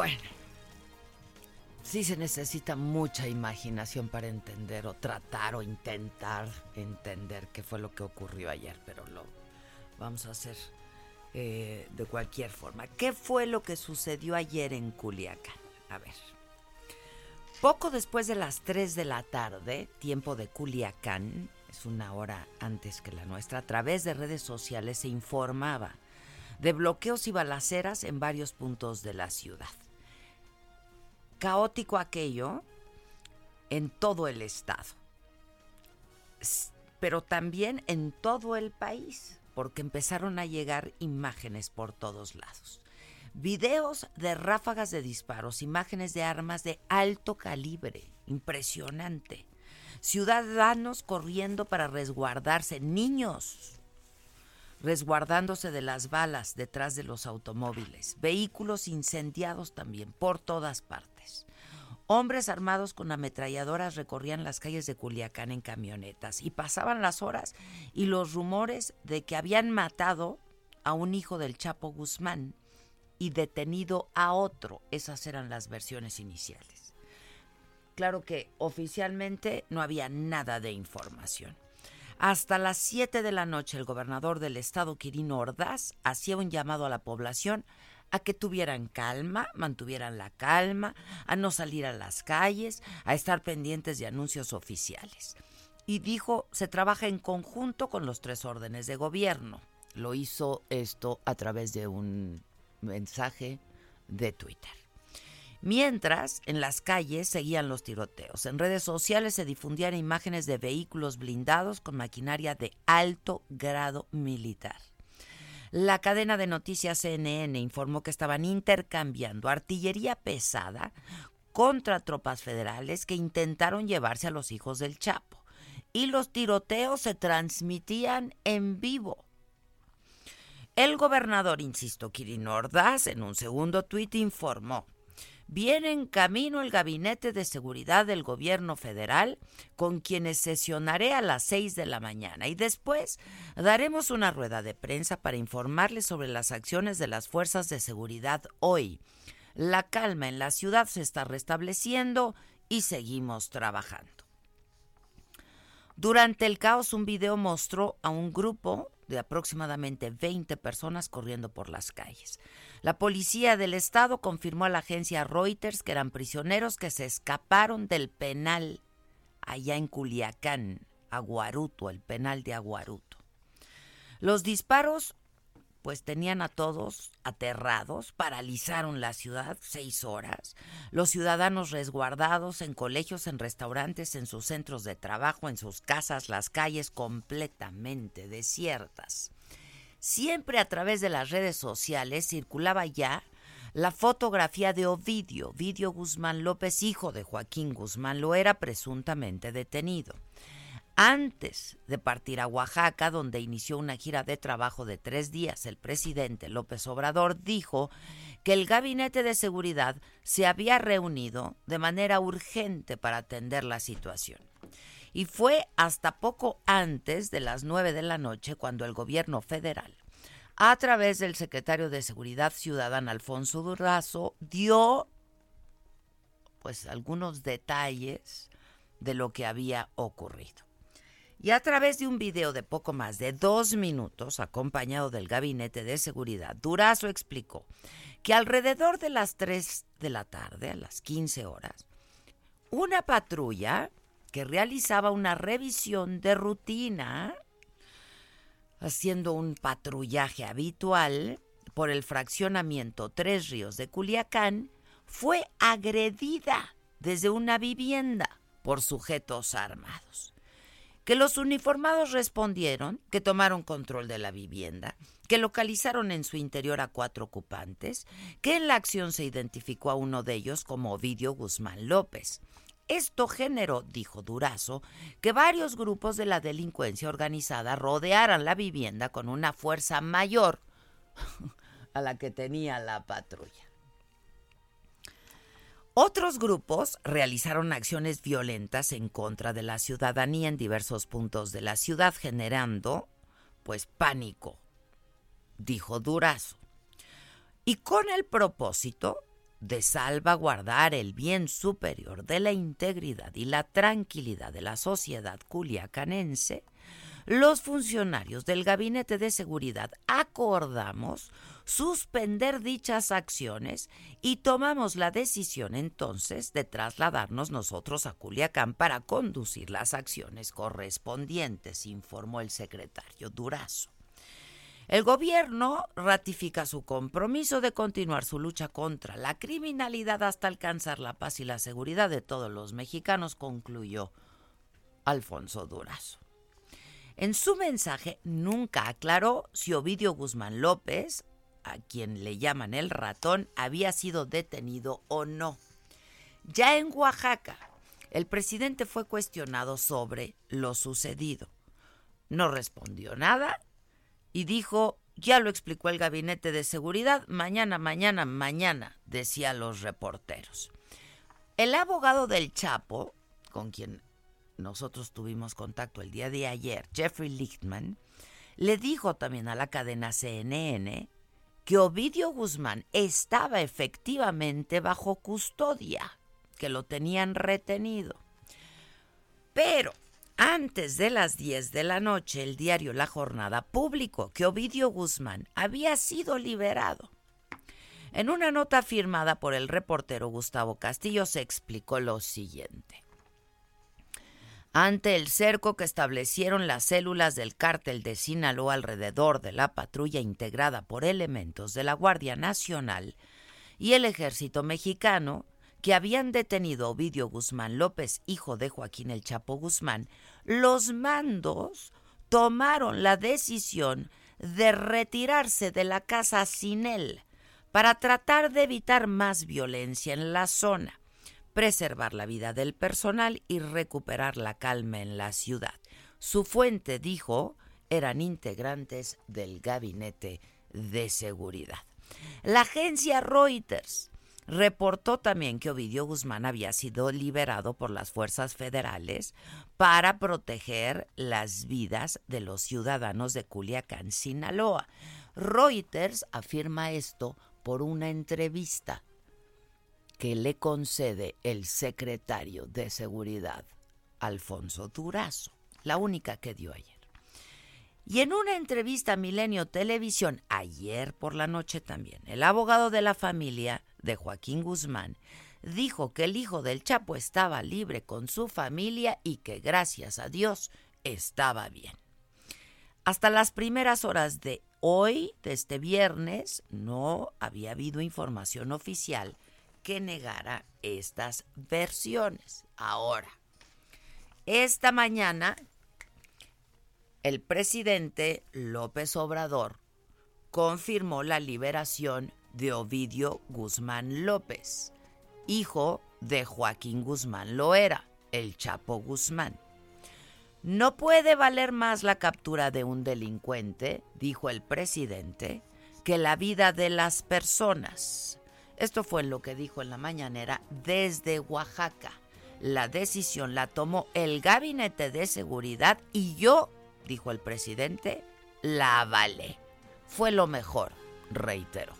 Bueno, sí se necesita mucha imaginación para entender o tratar o intentar entender qué fue lo que ocurrió ayer, pero lo vamos a hacer eh, de cualquier forma. ¿Qué fue lo que sucedió ayer en Culiacán? A ver. Poco después de las 3 de la tarde, tiempo de Culiacán, es una hora antes que la nuestra, a través de redes sociales se informaba de bloqueos y balaceras en varios puntos de la ciudad. Caótico aquello en todo el estado, pero también en todo el país, porque empezaron a llegar imágenes por todos lados. Videos de ráfagas de disparos, imágenes de armas de alto calibre, impresionante. Ciudadanos corriendo para resguardarse, niños resguardándose de las balas detrás de los automóviles, vehículos incendiados también por todas partes. Hombres armados con ametralladoras recorrían las calles de Culiacán en camionetas y pasaban las horas y los rumores de que habían matado a un hijo del Chapo Guzmán y detenido a otro. Esas eran las versiones iniciales. Claro que oficialmente no había nada de información. Hasta las 7 de la noche el gobernador del estado, Quirino Ordaz, hacía un llamado a la población a que tuvieran calma, mantuvieran la calma, a no salir a las calles, a estar pendientes de anuncios oficiales. Y dijo, se trabaja en conjunto con los tres órdenes de gobierno. Lo hizo esto a través de un mensaje de Twitter. Mientras, en las calles seguían los tiroteos. En redes sociales se difundían imágenes de vehículos blindados con maquinaria de alto grado militar. La cadena de noticias CNN informó que estaban intercambiando artillería pesada contra tropas federales que intentaron llevarse a los hijos del Chapo. Y los tiroteos se transmitían en vivo. El gobernador, insisto, Kirin Ordaz, en un segundo tuit informó viene en camino el Gabinete de Seguridad del Gobierno Federal, con quienes sesionaré a las seis de la mañana y después daremos una rueda de prensa para informarles sobre las acciones de las fuerzas de seguridad hoy. La calma en la ciudad se está restableciendo y seguimos trabajando. Durante el caos un video mostró a un grupo de aproximadamente 20 personas corriendo por las calles. La policía del estado confirmó a la agencia Reuters que eran prisioneros que se escaparon del penal allá en Culiacán, Aguaruto, el penal de Aguaruto. Los disparos pues tenían a todos aterrados, paralizaron la ciudad seis horas, los ciudadanos resguardados en colegios, en restaurantes, en sus centros de trabajo, en sus casas, las calles completamente desiertas. Siempre a través de las redes sociales circulaba ya la fotografía de Ovidio, Ovidio Guzmán López, hijo de Joaquín Guzmán, lo era presuntamente detenido. Antes de partir a Oaxaca, donde inició una gira de trabajo de tres días, el presidente López Obrador dijo que el gabinete de seguridad se había reunido de manera urgente para atender la situación. Y fue hasta poco antes de las nueve de la noche cuando el gobierno federal, a través del secretario de Seguridad Ciudadana Alfonso Durazo, dio pues algunos detalles de lo que había ocurrido. Y a través de un video de poco más de dos minutos, acompañado del Gabinete de Seguridad, Durazo explicó que alrededor de las 3 de la tarde, a las 15 horas, una patrulla que realizaba una revisión de rutina, haciendo un patrullaje habitual por el fraccionamiento Tres Ríos de Culiacán, fue agredida desde una vivienda por sujetos armados que los uniformados respondieron que tomaron control de la vivienda, que localizaron en su interior a cuatro ocupantes, que en la acción se identificó a uno de ellos como Ovidio Guzmán López. Esto generó, dijo Durazo, que varios grupos de la delincuencia organizada rodearan la vivienda con una fuerza mayor a la que tenía la patrulla. Otros grupos realizaron acciones violentas en contra de la ciudadanía en diversos puntos de la ciudad, generando, pues, pánico, dijo Durazo. Y con el propósito de salvaguardar el bien superior de la integridad y la tranquilidad de la sociedad culiacanense, los funcionarios del Gabinete de Seguridad acordamos suspender dichas acciones y tomamos la decisión entonces de trasladarnos nosotros a Culiacán para conducir las acciones correspondientes, informó el secretario Durazo. El gobierno ratifica su compromiso de continuar su lucha contra la criminalidad hasta alcanzar la paz y la seguridad de todos los mexicanos, concluyó Alfonso Durazo. En su mensaje nunca aclaró si Ovidio Guzmán López a quien le llaman el ratón, había sido detenido o no. Ya en Oaxaca, el presidente fue cuestionado sobre lo sucedido. No respondió nada y dijo, ya lo explicó el gabinete de seguridad, mañana, mañana, mañana, decía los reporteros. El abogado del Chapo, con quien nosotros tuvimos contacto el día de ayer, Jeffrey Lichtman, le dijo también a la cadena CNN que Ovidio Guzmán estaba efectivamente bajo custodia, que lo tenían retenido. Pero antes de las 10 de la noche, el diario La Jornada publicó que Ovidio Guzmán había sido liberado. En una nota firmada por el reportero Gustavo Castillo se explicó lo siguiente ante el cerco que establecieron las células del cártel de Sinaloa alrededor de la patrulla integrada por elementos de la Guardia Nacional y el ejército mexicano, que habían detenido a Ovidio Guzmán López, hijo de Joaquín el Chapo Guzmán, los mandos tomaron la decisión de retirarse de la casa sin él para tratar de evitar más violencia en la zona preservar la vida del personal y recuperar la calma en la ciudad. Su fuente dijo eran integrantes del gabinete de seguridad. La agencia Reuters reportó también que Ovidio Guzmán había sido liberado por las fuerzas federales para proteger las vidas de los ciudadanos de Culiacán, Sinaloa. Reuters afirma esto por una entrevista que le concede el secretario de Seguridad, Alfonso Durazo, la única que dio ayer. Y en una entrevista a Milenio Televisión, ayer por la noche también, el abogado de la familia de Joaquín Guzmán dijo que el hijo del Chapo estaba libre con su familia y que gracias a Dios estaba bien. Hasta las primeras horas de hoy, de este viernes, no había habido información oficial que negara estas versiones. Ahora, esta mañana, el presidente López Obrador confirmó la liberación de Ovidio Guzmán López, hijo de Joaquín Guzmán Loera, el Chapo Guzmán. No puede valer más la captura de un delincuente, dijo el presidente, que la vida de las personas. Esto fue lo que dijo en la mañanera desde Oaxaca. La decisión la tomó el Gabinete de Seguridad y yo, dijo el presidente, la avalé. Fue lo mejor, reiteró.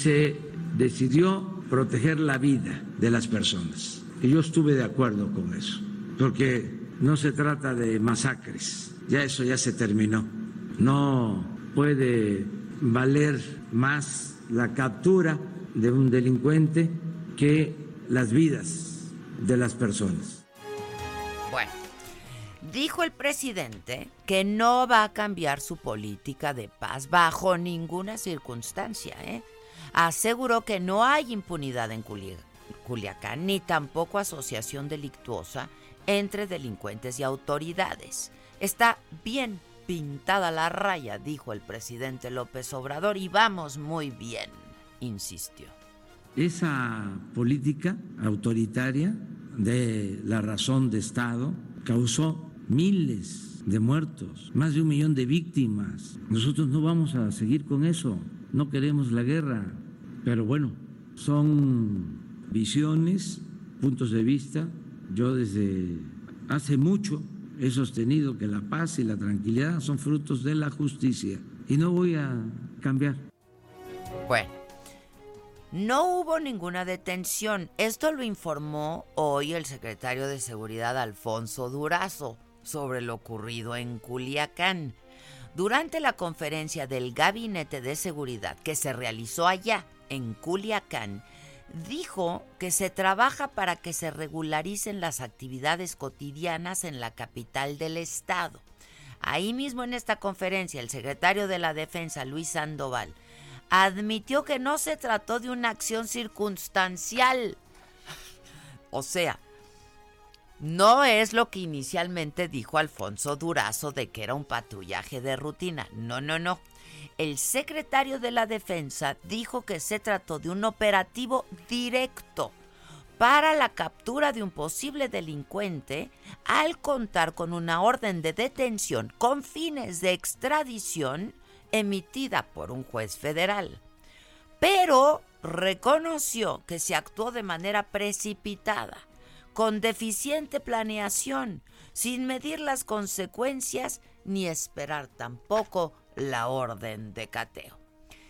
Se decidió proteger la vida de las personas. Y yo estuve de acuerdo con eso, porque no se trata de masacres, ya eso ya se terminó. No puede valer más la captura de un delincuente que las vidas de las personas. Bueno, dijo el presidente que no va a cambiar su política de paz bajo ninguna circunstancia. ¿eh? Aseguró que no hay impunidad en Culiacán ni tampoco asociación delictuosa entre delincuentes y autoridades. Está bien pintada la raya, dijo el presidente López Obrador, y vamos muy bien insistió. Esa política autoritaria de la razón de Estado causó miles de muertos, más de un millón de víctimas. Nosotros no vamos a seguir con eso, no queremos la guerra, pero bueno, son visiones, puntos de vista. Yo desde hace mucho he sostenido que la paz y la tranquilidad son frutos de la justicia y no voy a cambiar. Bueno. No hubo ninguna detención. Esto lo informó hoy el secretario de Seguridad Alfonso Durazo sobre lo ocurrido en Culiacán. Durante la conferencia del Gabinete de Seguridad que se realizó allá, en Culiacán, dijo que se trabaja para que se regularicen las actividades cotidianas en la capital del estado. Ahí mismo en esta conferencia, el secretario de la Defensa, Luis Sandoval, admitió que no se trató de una acción circunstancial. O sea, no es lo que inicialmente dijo Alfonso Durazo de que era un patrullaje de rutina. No, no, no. El secretario de la Defensa dijo que se trató de un operativo directo para la captura de un posible delincuente al contar con una orden de detención con fines de extradición emitida por un juez federal, pero reconoció que se actuó de manera precipitada, con deficiente planeación, sin medir las consecuencias ni esperar tampoco la orden de cateo.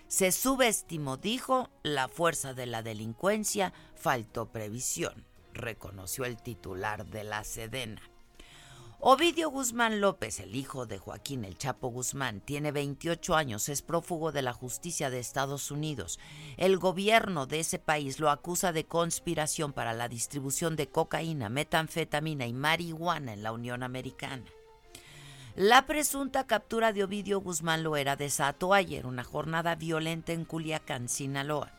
Se subestimó, dijo, la fuerza de la delincuencia, faltó previsión, reconoció el titular de la Sedena. Ovidio Guzmán López, el hijo de Joaquín El Chapo Guzmán, tiene 28 años, es prófugo de la justicia de Estados Unidos. El gobierno de ese país lo acusa de conspiración para la distribución de cocaína, metanfetamina y marihuana en la Unión Americana. La presunta captura de Ovidio Guzmán Loera desató ayer una jornada violenta en Culiacán, Sinaloa.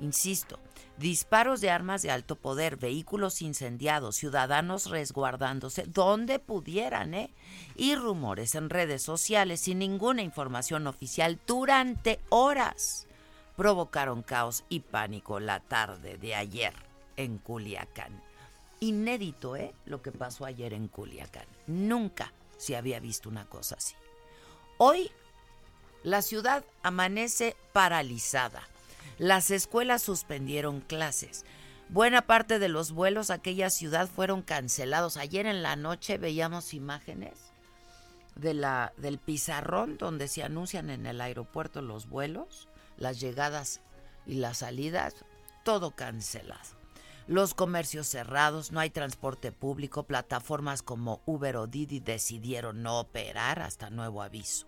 Insisto, disparos de armas de alto poder, vehículos incendiados, ciudadanos resguardándose donde pudieran, ¿eh? Y rumores en redes sociales sin ninguna información oficial durante horas provocaron caos y pánico la tarde de ayer en Culiacán. Inédito, ¿eh? Lo que pasó ayer en Culiacán. Nunca se había visto una cosa así. Hoy la ciudad amanece paralizada las escuelas suspendieron clases. Buena parte de los vuelos a aquella ciudad fueron cancelados. Ayer en la noche veíamos imágenes de la, del pizarrón donde se anuncian en el aeropuerto los vuelos, las llegadas y las salidas, todo cancelado. Los comercios cerrados, no hay transporte público, plataformas como Uber o Didi decidieron no operar hasta nuevo aviso.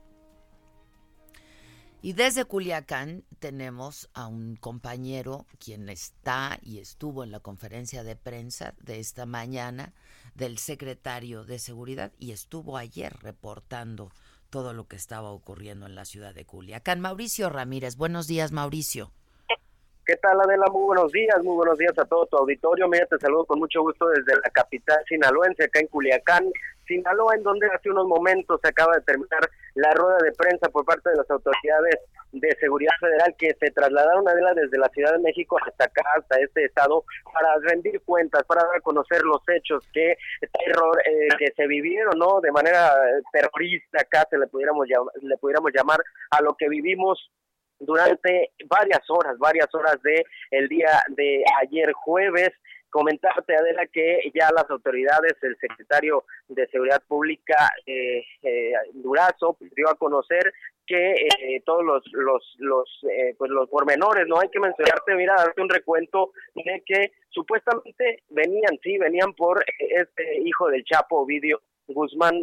Y desde Culiacán tenemos a un compañero quien está y estuvo en la conferencia de prensa de esta mañana del secretario de Seguridad y estuvo ayer reportando todo lo que estaba ocurriendo en la ciudad de Culiacán. Mauricio Ramírez, buenos días Mauricio. ¿Qué tal Adela? Muy buenos días, muy buenos días a todo tu auditorio. Mira, te saludo con mucho gusto desde la capital sinaloense, acá en Culiacán. Sinaloa, en donde hace unos momentos se acaba de terminar la rueda de prensa por parte de las autoridades de seguridad federal que se trasladaron a desde la Ciudad de México hasta acá, hasta este estado, para rendir cuentas, para dar a conocer los hechos que terror eh, que se vivieron, ¿no? De manera terrorista, acá se le pudiéramos le pudiéramos llamar a lo que vivimos durante varias horas, varias horas de el día de ayer jueves. Comentarte, Adela, que ya las autoridades, el secretario de Seguridad Pública, eh, eh, Durazo, dio a conocer que eh, todos los los los eh, pues los pormenores no hay que mencionarte mira darte un recuento de que supuestamente venían sí venían por este hijo del Chapo Ovidio Guzmán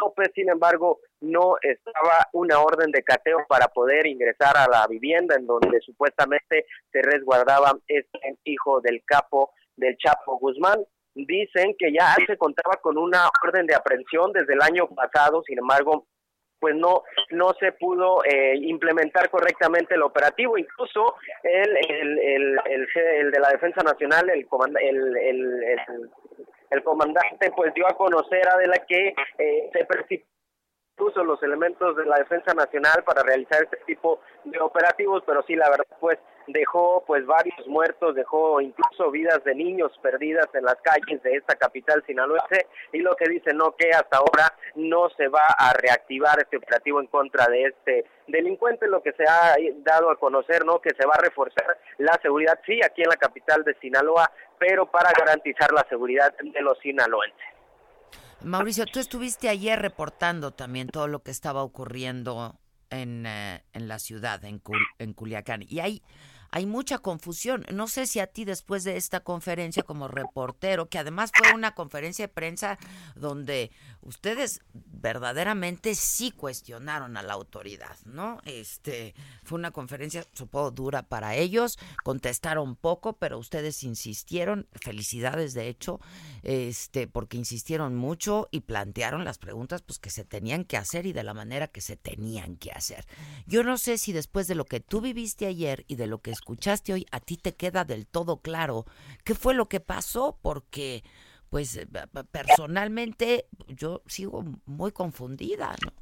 López sin embargo no estaba una orden de cateo para poder ingresar a la vivienda en donde supuestamente se resguardaba este hijo del capo del Chapo Guzmán. Dicen que ya se contaba con una orden de aprehensión desde el año pasado, sin embargo, pues no no se pudo eh, implementar correctamente el operativo incluso el el, el, el, de la defensa nacional el el, el, el, comandante pues dio a conocer a de la que eh, se puso los elementos de la defensa nacional para realizar este tipo de operativos pero sí la verdad pues dejó pues varios muertos, dejó incluso vidas de niños perdidas en las calles de esta capital sinaloense y lo que dice no que hasta ahora no se va a reactivar este operativo en contra de este delincuente, lo que se ha dado a conocer, ¿no? Que se va a reforzar la seguridad, sí, aquí en la capital de Sinaloa, pero para garantizar la seguridad de los sinaloenses. Mauricio, tú estuviste ayer reportando también todo lo que estaba ocurriendo en, eh, en la ciudad, en, en Culiacán. Y hay hay mucha confusión. No sé si a ti después de esta conferencia como reportero, que además fue una conferencia de prensa donde ustedes verdaderamente sí cuestionaron a la autoridad, ¿no? Este, fue una conferencia, supongo, dura para ellos, contestaron poco, pero ustedes insistieron, felicidades de hecho, este, porque insistieron mucho y plantearon las preguntas pues que se tenían que hacer y de la manera que se tenían que hacer. Yo no sé si después de lo que tú viviste ayer y de lo que escuchaste hoy, a ti te queda del todo claro qué fue lo que pasó, porque pues eh, personalmente yo sigo muy confundida, ¿no?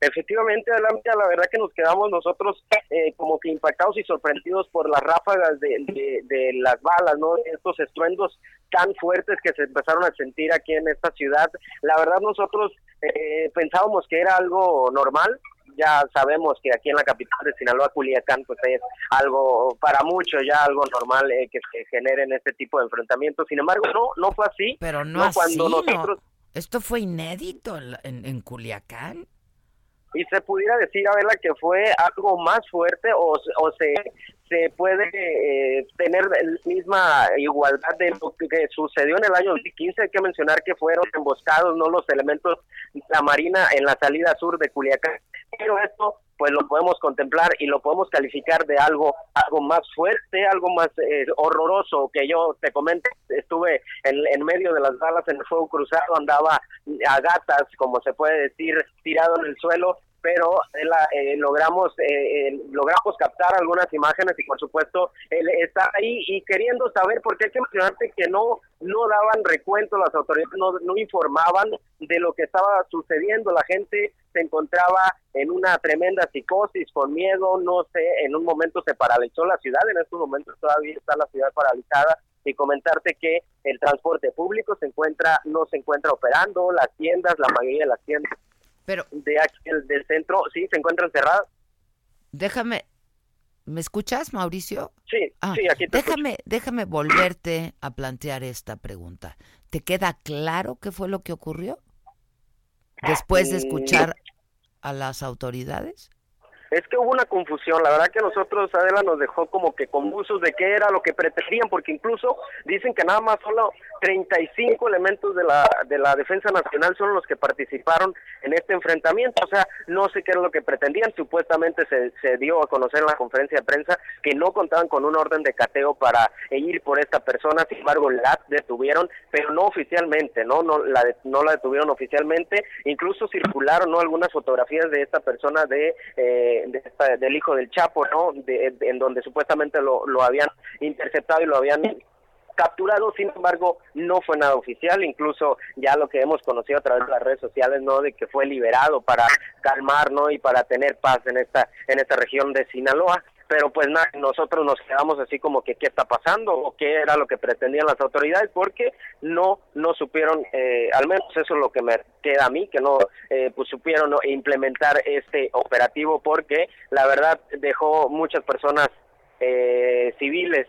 Efectivamente, la verdad que nos quedamos nosotros eh, como que impactados y sorprendidos por las ráfagas de, de, las balas, ¿no? Estos estruendos tan fuertes que se empezaron a sentir aquí en esta ciudad. La verdad nosotros eh, pensábamos que era algo normal, ya sabemos que aquí en la capital de Sinaloa, Culiacán, pues es algo para muchos ya algo normal eh, que se generen este tipo de enfrentamientos. Sin embargo, no, no fue así. Pero no, cuando nosotros... Esto fue inédito en, en, Culiacán y se pudiera decir, a verla que fue algo más fuerte o, o se, se puede eh, tener la misma igualdad de lo que sucedió en el año 2015. Hay que mencionar que fueron emboscados no los elementos de la Marina en la salida sur de Culiacán, pero esto pues lo podemos contemplar y lo podemos calificar de algo algo más fuerte, algo más eh, horroroso que yo te comento, estuve en, en, medio de las balas en el fuego cruzado, andaba a gatas, como se puede decir, tirado en el suelo pero eh, logramos eh, logramos captar algunas imágenes y por supuesto él está ahí y queriendo saber porque hay que mencionarte que no no daban recuento las autoridades no, no informaban de lo que estaba sucediendo. La gente se encontraba en una tremenda psicosis con miedo no sé en un momento se paralizó la ciudad en estos momentos todavía está la ciudad paralizada. Y comentarte que el transporte público se encuentra no se encuentra operando las tiendas la mayoría de las tiendas pero de aquí del centro, sí, se encuentran cerradas. Déjame, ¿me escuchas, Mauricio? Sí, ah, sí, aquí te déjame, déjame volverte a plantear esta pregunta. ¿Te queda claro qué fue lo que ocurrió? Después de mm, escuchar a las autoridades. Es que hubo una confusión, la verdad que nosotros, Adela, nos dejó como que confusos de qué era lo que pretendían, porque incluso dicen que nada más solo 35 elementos de la, de la Defensa Nacional son los que participaron en este enfrentamiento, o sea, no sé qué era lo que pretendían, supuestamente se, se dio a conocer en la conferencia de prensa que no contaban con un orden de cateo para ir por esta persona, sin embargo la detuvieron, pero no oficialmente, no no la no la detuvieron oficialmente, incluso circularon no algunas fotografías de esta persona de, eh, del hijo del Chapo, no, en donde supuestamente lo, lo habían interceptado y lo habían capturado, sin embargo, no fue nada oficial, incluso ya lo que hemos conocido a través de las redes sociales, ¿no? De que fue liberado para calmar, ¿no? Y para tener paz en esta, en esta región de Sinaloa pero pues nada, nosotros nos quedamos así como que qué está pasando o qué era lo que pretendían las autoridades porque no no supieron eh, al menos eso es lo que me queda a mí que no eh, pues supieron implementar este operativo porque la verdad dejó muchas personas eh, civiles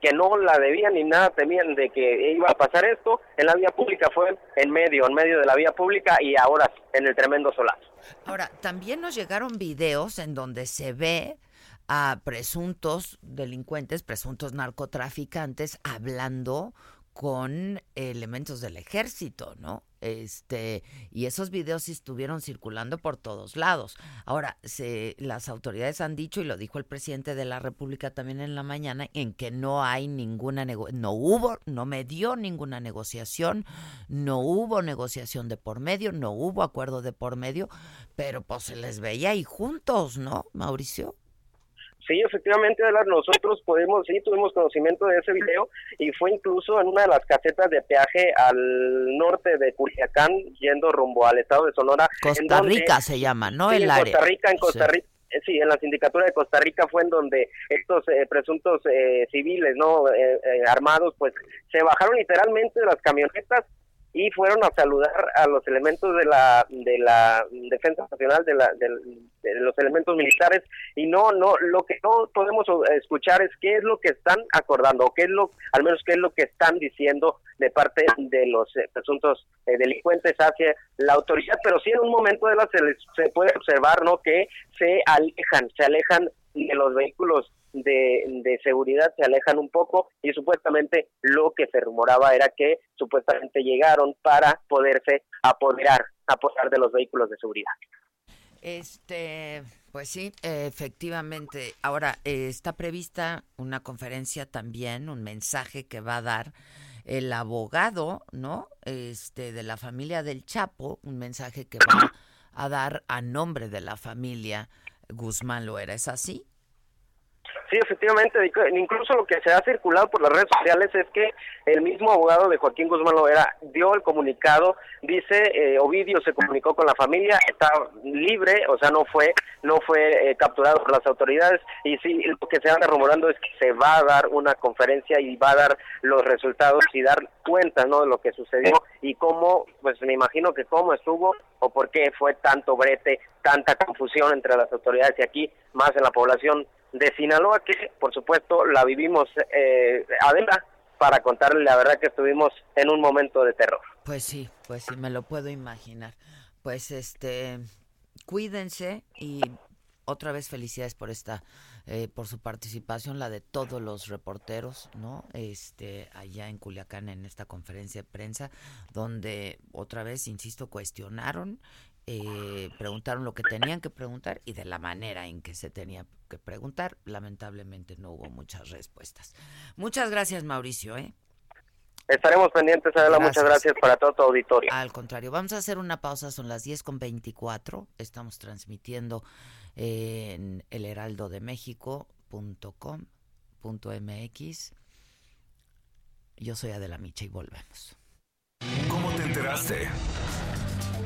que no la debían ni nada temían de que iba a pasar esto en la vía pública fue en medio en medio de la vía pública y ahora en el tremendo solazo. Ahora también nos llegaron videos en donde se ve a presuntos delincuentes, presuntos narcotraficantes, hablando con elementos del ejército, ¿no? Este, y esos videos estuvieron circulando por todos lados. Ahora, se, las autoridades han dicho, y lo dijo el presidente de la República también en la mañana, en que no hay ninguna, no hubo, no me dio ninguna negociación, no hubo negociación de por medio, no hubo acuerdo de por medio, pero pues se les veía ahí juntos, ¿no, Mauricio? Sí, efectivamente, nosotros podemos, sí, tuvimos conocimiento de ese video y fue incluso en una de las casetas de peaje al norte de Culiacán, yendo rumbo al estado de Sonora. Costa Rica se llama, ¿no? el en Costa Rica, en Costa Rica. Eh, sí, en la sindicatura de Costa Rica fue en donde estos eh, presuntos eh, civiles, ¿no? armados, pues se bajaron literalmente de las camionetas y fueron a saludar a los elementos de la de la defensa nacional de, la, de, los elementos militares. Y no no lo que no podemos escuchar es qué es lo que están acordando o qué es lo al menos qué es lo que están diciendo de parte de los eh, presuntos eh, delincuentes hacia la autoridad. Pero sí en un momento de la se, se puede observar no que se alejan se alejan de los vehículos de, seguridad se alejan un poco y supuestamente lo que se rumoraba era que supuestamente llegaron para poderse apoderar, apoderar de los vehículos de seguridad. Este, pues sí, efectivamente. Ahora eh, está prevista una conferencia también, un mensaje que va a dar el abogado, ¿no? Este de la familia del Chapo, un mensaje que va a dar a nombre de la familia Guzmán Loera, ¿es así? Sí, efectivamente, incluso lo que se ha circulado por las redes sociales es que el mismo abogado de Joaquín Guzmán Loera dio el comunicado, dice eh, Ovidio se comunicó con la familia, está libre, o sea, no fue no fue eh, capturado por las autoridades y sí, lo que se anda rumorando es que se va a dar una conferencia y va a dar los resultados y dar cuenta, ¿no?, de lo que sucedió y cómo, pues me imagino que cómo estuvo o por qué fue tanto brete, tanta confusión entre las autoridades y aquí, más en la población de Sinaloa, que por supuesto la vivimos eh, adela para contarle la verdad que estuvimos en un momento de terror. Pues sí, pues sí, me lo puedo imaginar. Pues este, cuídense y otra vez felicidades por esta, eh, por su participación, la de todos los reporteros, ¿no? Este, allá en Culiacán en esta conferencia de prensa, donde otra vez, insisto, cuestionaron eh, preguntaron lo que tenían que preguntar y de la manera en que se tenía que preguntar. Lamentablemente no hubo muchas respuestas. Muchas gracias, Mauricio. ¿eh? Estaremos pendientes, Adela. Muchas gracias para todo tu auditorio. Al contrario, vamos a hacer una pausa. Son las 10 con 24. Estamos transmitiendo en el heraldo de México.com.mx. Yo soy Adela Micha y volvemos. ¿Cómo te enteraste?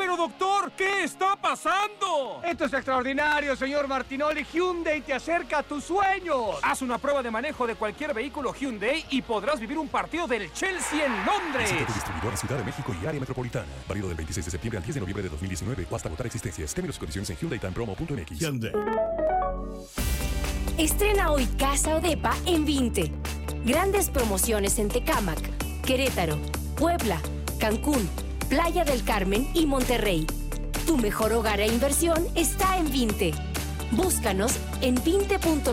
Pero doctor, ¿qué está pasando? Esto es extraordinario, señor Martinoli. Hyundai te acerca a tus sueños. Haz una prueba de manejo de cualquier vehículo Hyundai y podrás vivir un partido del Chelsea en Londres. Visita tu distribuidor en Ciudad de México y área metropolitana. Válido del 26 de septiembre al 10 de noviembre de 2019 o hasta votar existencias. Términos y condiciones en HyundaiTimePromo.mx. Hyundai. Estrena hoy Casa o Depa en 20. Grandes promociones en Tecámac, Querétaro, Puebla, Cancún, Playa del Carmen y Monterrey. Tu mejor hogar e inversión está en 20. Búscanos en 20.com.mx.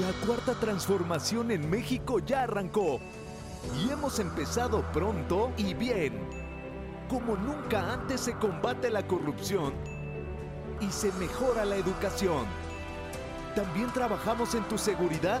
La cuarta transformación en México ya arrancó y hemos empezado pronto y bien. Como nunca antes se combate la corrupción y se mejora la educación. También trabajamos en tu seguridad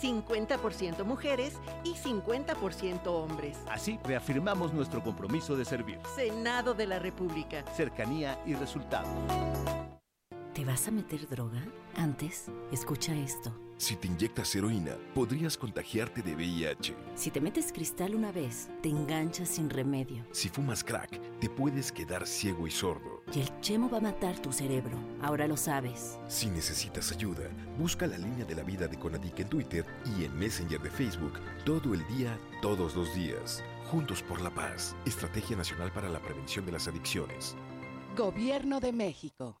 50% mujeres y 50% hombres. Así reafirmamos nuestro compromiso de servir. Senado de la República. Cercanía y resultados. ¿Te vas a meter droga? Antes, escucha esto. Si te inyectas heroína, podrías contagiarte de VIH. Si te metes cristal una vez, te enganchas sin remedio. Si fumas crack, te puedes quedar ciego y sordo. Y el chemo va a matar tu cerebro. Ahora lo sabes. Si necesitas ayuda, busca la línea de la vida de Conadic en Twitter y en Messenger de Facebook todo el día, todos los días. Juntos por la paz. Estrategia Nacional para la Prevención de las Adicciones. Gobierno de México.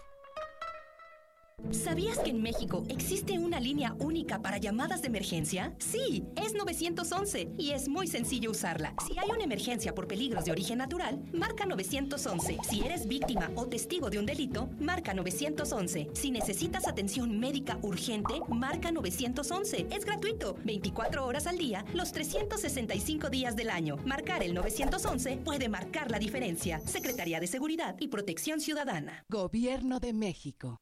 ¿Sabías que en México existe una línea única para llamadas de emergencia? Sí, es 911 y es muy sencillo usarla. Si hay una emergencia por peligros de origen natural, marca 911. Si eres víctima o testigo de un delito, marca 911. Si necesitas atención médica urgente, marca 911. Es gratuito, 24 horas al día, los 365 días del año. Marcar el 911 puede marcar la diferencia. Secretaría de Seguridad y Protección Ciudadana. Gobierno de México.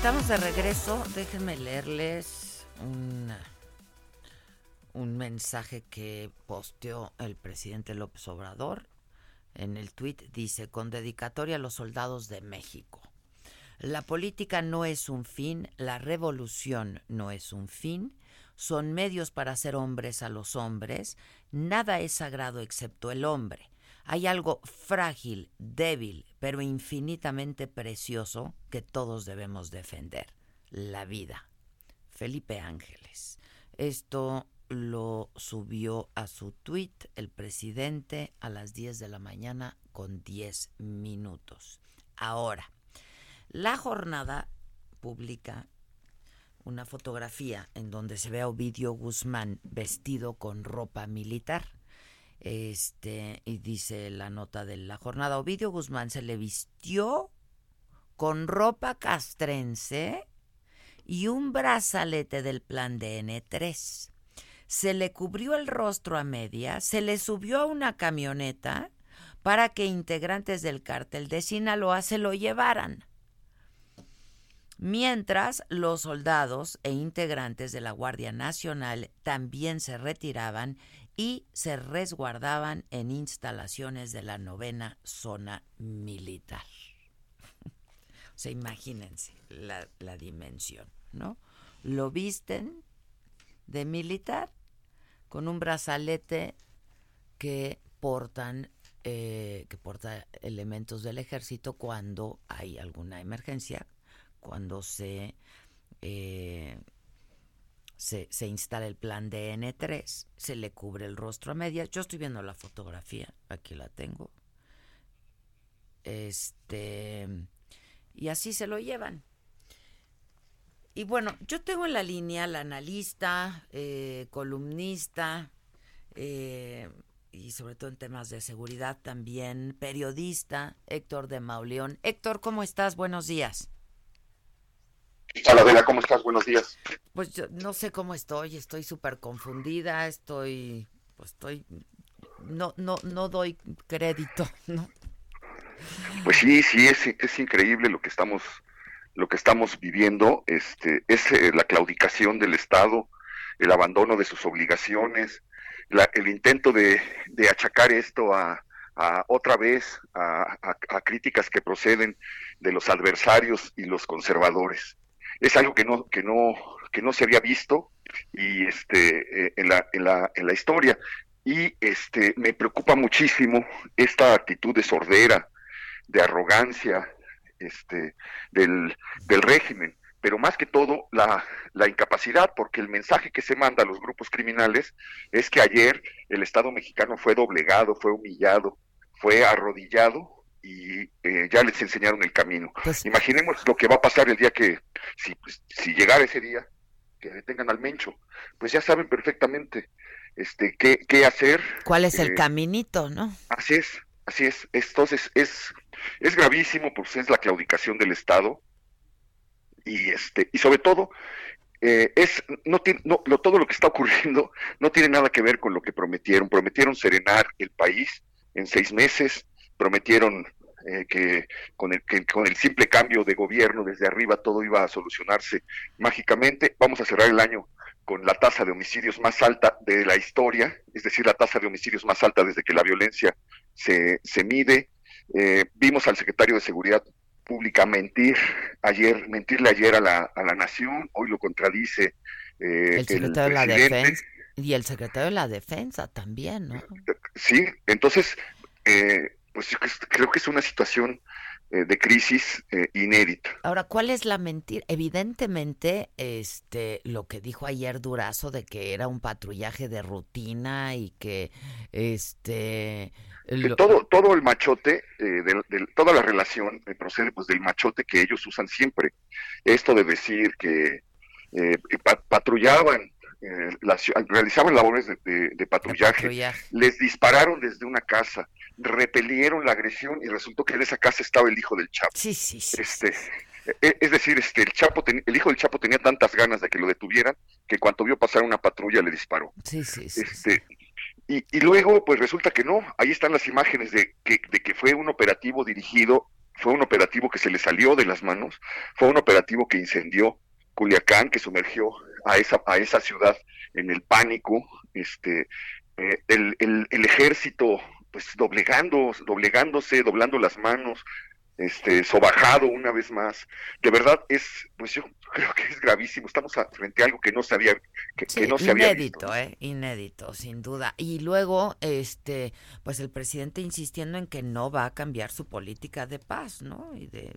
Estamos de regreso. Déjenme leerles un, mensaje que posteó el presidente López Obrador. En el tuit dice, con dedicatoria a los soldados de México. La política no es un fin, la revolución no es un fin, son medios para hacer hombres a los hombres, nada es sagrado excepto el hombre. Hay algo frágil, débil, pero infinitamente precioso que todos debemos defender, la vida. Felipe Ángeles. Esto lo subió a su tweet el presidente a las 10 de la mañana con 10 minutos. Ahora, la jornada publica una fotografía en donde se ve a Ovidio Guzmán vestido con ropa militar este, y dice la nota de la jornada, Ovidio Guzmán se le vistió con ropa castrense y un brazalete del plan de N3. se le cubrió el rostro a media, se le subió a una camioneta para que integrantes del cártel de Sinaloa se lo llevaran. Mientras los soldados e integrantes de la Guardia Nacional también se retiraban y se resguardaban en instalaciones de la novena zona militar. o sea, imagínense la, la dimensión, ¿no? Lo visten de militar con un brazalete que portan eh, que porta elementos del ejército cuando hay alguna emergencia, cuando se, eh, se, se, instala el plan de N3, se le cubre el rostro a medias. Yo estoy viendo la fotografía, aquí la tengo. Este, y así se lo llevan. Y bueno, yo tengo en la línea al analista, eh, columnista, eh, y sobre todo en temas de seguridad también, periodista Héctor de Mauleón. Héctor, ¿cómo estás? Buenos días. Hola, ¿cómo estás? Buenos días. Pues yo no sé cómo estoy, estoy súper confundida, estoy, pues estoy, no, no, no doy crédito, ¿no? Pues sí, sí, es, es increíble lo que estamos, lo que estamos viviendo, este, es eh, la claudicación del Estado, el abandono de sus obligaciones, el intento de, achacar esto a, otra vez a, críticas que proceden de los adversarios y los conservadores. Es algo que no, que no, que no se había visto y este eh, en la, en la, en la historia. Y este me preocupa muchísimo esta actitud de sordera, de arrogancia, este, del, del régimen pero más que todo la, la, incapacidad, porque el mensaje que se manda a los grupos criminales es que ayer el Estado mexicano fue doblegado, fue humillado, fue arrodillado y eh, ya les enseñaron el camino. Pues Imaginemos lo que va a pasar el día que, si, pues, si llegara ese día, que detengan al Mencho, pues ya saben perfectamente este qué, qué hacer. ¿Cuál es el eh, caminito, no? Así es, así es. Entonces es, es gravísimo, pues es la claudicación del Estado y este y sobre todo eh, es no tiene no, lo, todo lo que está ocurriendo no tiene nada que ver con lo que prometieron prometieron serenar el país en seis meses prometieron eh, que, con el, que con el simple cambio de gobierno desde arriba todo iba a solucionarse mágicamente. Vamos a cerrar el año con la tasa de homicidios más alta de la historia es decir la tasa de homicidios más alta desde que la violencia se, se mide. Eh, vimos al secretario de seguridad pública mentir ayer, mentirle ayer a la, a la nación, hoy lo contradice eh, el secretario de la defensa y el secretario de la defensa también, ¿no? Sí, entonces, eh, pues creo que es una situación eh, de crisis inédita. Ahora, ¿cuál es la mentira? Evidentemente, este, lo que dijo ayer Durazo de que era un patrullaje de rutina y que, este, todo, todo el machote, eh, de, toda la relación eh, procede pues del machote que ellos usan siempre. Esto de decir que eh, realizaban labores de, patrullaje, les dispararon desde una casa, repelieron la agresión y resultó que en esa casa estaba el hijo del Chapo. Sí, sí, sí. Este, e, es decir, este, el Chapo, el hijo del Chapo tenía tantas ganas de que lo detuvieran que cuando vio pasar una patrulla le disparó. Sí, sí, sí. Este, y, luego, pues resulta que no, ahí están las imágenes de que, de que fue un operativo dirigido, fue un operativo que se le salió de las manos, fue un operativo que incendió Culiacán, que sumergió a esa, a esa ciudad en el pánico, este, eh, el, el, el, ejército pues doblegando, doblegándose, doblando las manos, este, sobajado una vez más. De verdad es, pues yo creo que es gravísimo. Estamos frente a algo que no se había, que, no se inédito, había eh, inédito, sin duda. Y luego, este, pues el presidente insistiendo en que no va a cambiar su política de paz, ¿no? Y de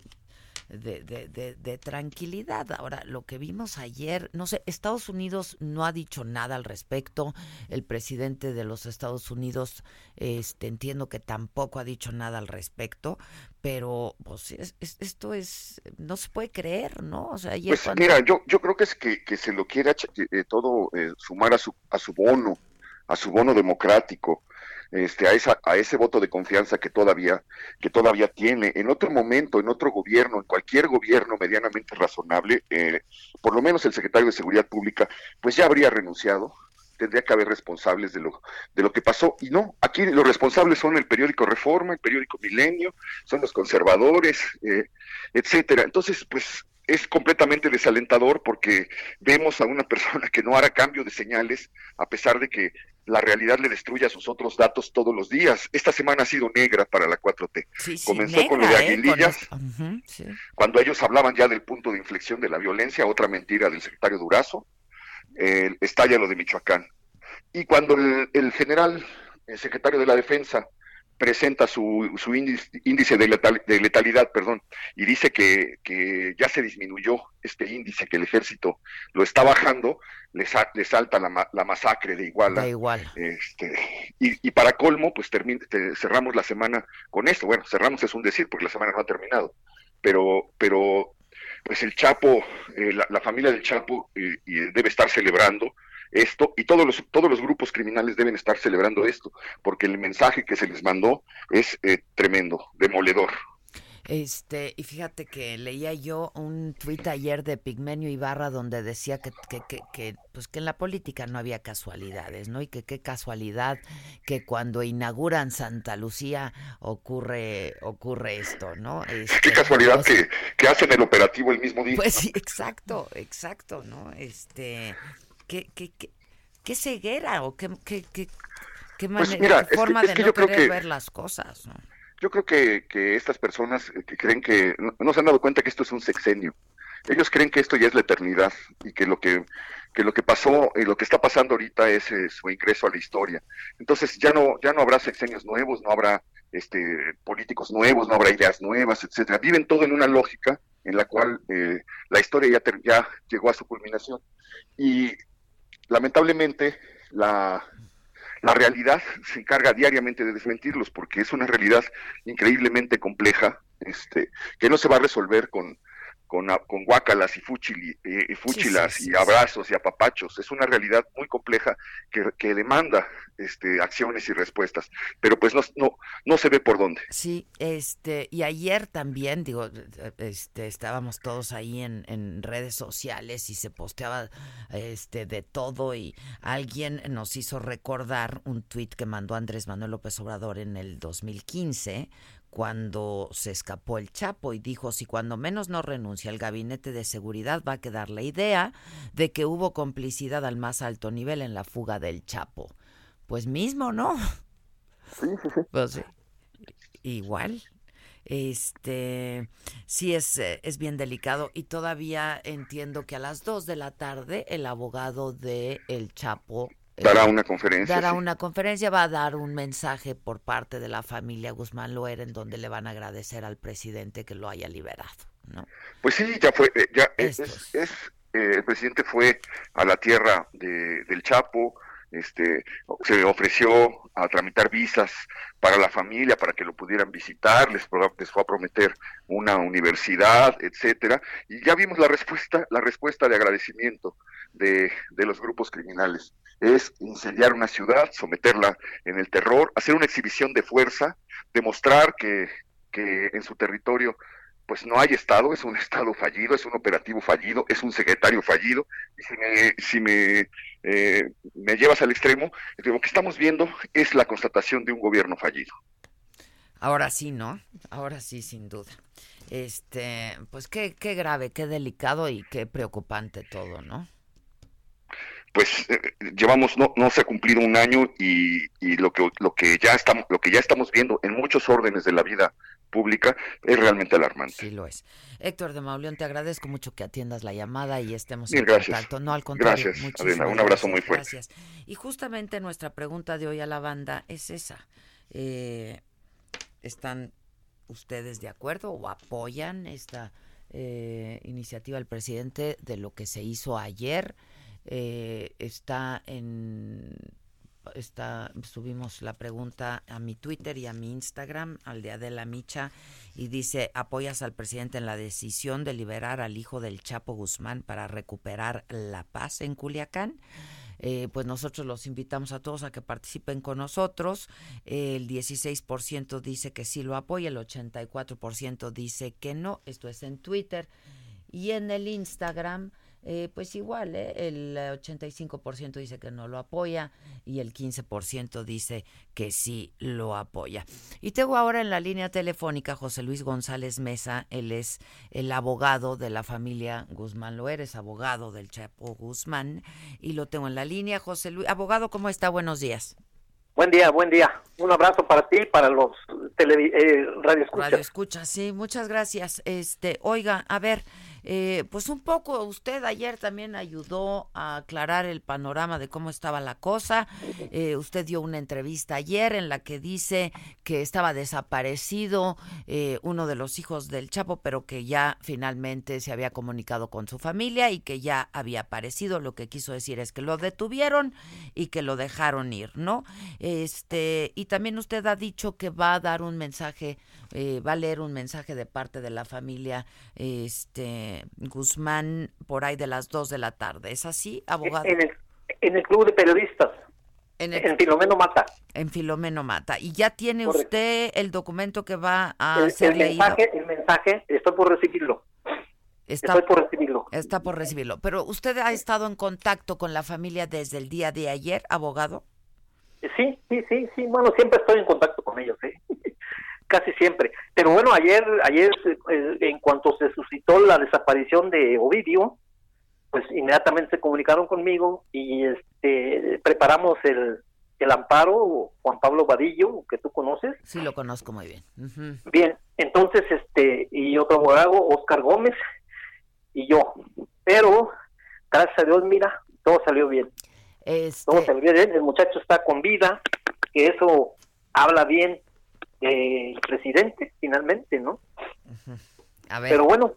de, de, de, tranquilidad. Ahora, lo que vimos ayer, no sé, Estados Unidos no ha dicho nada al respecto. El presidente de los Estados Unidos, este, entiendo que tampoco ha dicho nada al respecto, pero pues esto es, no se puede creer, ¿no? O sea, ayer pues mira, yo, yo creo que es que, que se lo quiere eh, todo eh, sumar a su, a su bono, a su bono democrático este, a, esa, a ese voto de confianza que todavía, que todavía tiene. En otro momento, en otro gobierno, en cualquier gobierno medianamente razonable, eh, por lo menos el secretario de Seguridad Pública, pues ya habría renunciado, tendría que haber responsables de lo, de lo que pasó. Y no, aquí los responsables son el periódico Reforma, el periódico Milenio, son los conservadores, eh, etcétera. Entonces, pues es completamente desalentador porque vemos a una persona que no hará cambio de señales a pesar de que la realidad le destruye a sus otros datos todos los días. Esta semana ha sido negra para la 4T. Comenzó con lo de ¿eh? Aguilillas, cuando ellos hablaban ya del punto de inflexión de la violencia, otra mentira del secretario Durazo, eh, estalla lo de Michoacán. Y cuando el, general, el secretario de la Defensa, presenta su, su índice, de, letalidad perdón, y dice que, que, ya se disminuyó este índice, que el ejército lo está bajando, le, le salta la, la, masacre de Iguala. igual. Este, y, y, para colmo, pues cerramos la semana con esto. Bueno, cerramos es un decir, porque la semana no ha terminado. Pero, pero pues el Chapo, eh, la, familia del Chapo eh, debe estar celebrando esto y todos los, todos los grupos criminales deben estar celebrando esto, porque el mensaje que se les mandó es eh, tremendo, demoledor. Este, y fíjate que leía yo un tuit ayer de Pigmenio Ibarra donde decía que, que, que, que, pues que en la política no había casualidades, ¿no? Y que qué casualidad que cuando inauguran Santa Lucía ocurre, ocurre esto, ¿no? Este, qué casualidad que, que hacen el operativo el mismo día. Pues sí, exacto, exacto, ¿no? Este, qué, qué, qué, ceguera o qué, qué, qué, qué, pues forma de no querer ver las cosas, ¿no? Yo creo que, que estas personas que creen que no, se han dado cuenta que esto es un sexenio. Ellos creen que esto ya es la eternidad y que lo que, que lo que pasó y lo que está pasando ahorita es eh, su ingreso a la historia. Entonces ya no ya no habrá sexenios nuevos, no habrá este políticos nuevos, no habrá ideas nuevas, etcétera. Viven todo en una lógica en la cual eh, la historia ya, ya llegó a su culminación y lamentablemente la la realidad se encarga diariamente de desmentirlos porque es una realidad increíblemente compleja, este, que no se va a resolver con, con, con guácalas y, fuchili, eh, fúchilas y abrazos y apapachos. Es una realidad muy compleja que, que demanda este, acciones y respuestas, pero pues no, no, no se ve por dónde. Sí, este, y ayer también, digo, este, estábamos todos ahí en, en redes sociales y se posteaba este, de todo y alguien nos hizo recordar un tuit que mandó Andrés Manuel López Obrador en el 2015 cuando se escapó el Chapo y dijo, si cuando menos no renuncia el gabinete de seguridad va a quedar la idea de que hubo complicidad al más alto nivel en la fuga del Chapo. Pues mismo, ¿no? Sí, sí, sí. Pues igual. Este, sí es, eh, es bien delicado y todavía entiendo que a las dos de la tarde el abogado de El Chapo Dará una conferencia. Dará una conferencia, va a dar un mensaje por parte de la familia Guzmán Loera en donde le van a agradecer al presidente que lo haya liberado, ¿no? Pues sí, ya fue, eh, ya es, es, eh, el presidente fue a la tierra de, del Chapo, este, se ofreció a tramitar visas para la familia, para que lo pudieran visitar, les, les fue a prometer una universidad, etcétera, y ya vimos la respuesta, la respuesta de agradecimiento de, de los grupos criminales es incendiar una ciudad, someterla en el terror, hacer una exhibición de fuerza, demostrar que, que en su territorio pues no hay Estado, es un Estado fallido, es un operativo fallido, es un secretario fallido. Y si me, si me, eh, me llevas al extremo, lo que estamos viendo es la constatación de un gobierno fallido. Ahora sí, ¿no? Ahora sí, sin duda. Este, pues qué, qué grave, qué delicado y qué preocupante todo, ¿no? Pues eh, llevamos no, no se ha cumplido un año y, y, lo que lo que ya estamos lo que ya estamos viendo en muchos órdenes de la vida pública es realmente alarmante. Sí lo es. Héctor de Mauleón, te agradezco mucho que atiendas la llamada y estemos en contacto. No al contrario. Gracias, Adela, un abrazo muy fuerte. Gracias. Y justamente nuestra pregunta de hoy a la banda es esa. Eh, ¿Están ustedes de acuerdo o apoyan esta eh, iniciativa del presidente de lo que se hizo ayer? Eh, está en está subimos la pregunta a mi Twitter y a mi Instagram, al de Adela Micha, y dice, ¿apoyas al presidente en la decisión de liberar al hijo del Chapo Guzmán para recuperar la paz en Culiacán? Eh, pues nosotros los invitamos a todos a que participen con nosotros. el 16% dice que sí lo apoya, el 84% dice que no. Esto es en Twitter. Y en el Instagram eh, pues igual, ¿eh? el 85% dice que no lo apoya y el 15% dice que sí lo apoya. Y tengo ahora en la línea telefónica José Luis González Mesa, él es el abogado de la familia Guzmán, lo eres abogado del Chapo Guzmán y lo tengo en la línea. José Luis, abogado, ¿cómo está? Buenos días. Buen día, buen día. Un abrazo para ti y para los tele, eh, radioescuchas. Radio escucha, sí, muchas gracias. Este, oiga, a ver, eh, pues un poco usted ayer también ayudó a aclarar el panorama de cómo estaba la cosa. Eh, usted dio una entrevista ayer en la que dice que estaba desaparecido eh, uno de los hijos del Chapo, pero que ya finalmente se había comunicado con su familia y que ya había aparecido. Lo que quiso decir es que lo detuvieron y que lo dejaron ir, ¿no? Este y también usted ha dicho que va a dar un mensaje, va a leer un mensaje de parte de la familia, este Guzmán por ahí de las 2 de la tarde. ¿Es así, abogado? En el, en el Club de Periodistas. En, Filomeno Mata. En Filomeno Mata. ¿Y ya tiene usted el documento que va a el, ser el mensaje, El mensaje, estoy por recibirlo. Está, estoy por recibirlo. Está por recibirlo. Pero usted ha estado en contacto con la familia desde el día de ayer, abogado. Sí, sí, sí, sí. Bueno, siempre estoy en contacto con ellos. ¿eh? Casi siempre. Pero bueno, ayer, ayer eh, en cuanto se suscitó la desaparición de Ovidio, pues inmediatamente se comunicaron conmigo y este preparamos el, el amparo Juan Pablo Vadillo, que tú conoces. Sí, lo conozco muy bien. Bien, entonces este y otro abogado, Oscar Gómez y yo. Pero gracias a Dios, mira, todo salió bien. Este... Todo salió bien, el muchacho está con vida, que eso habla bien el presidente finalmente, ¿no? A ver. Pero bueno.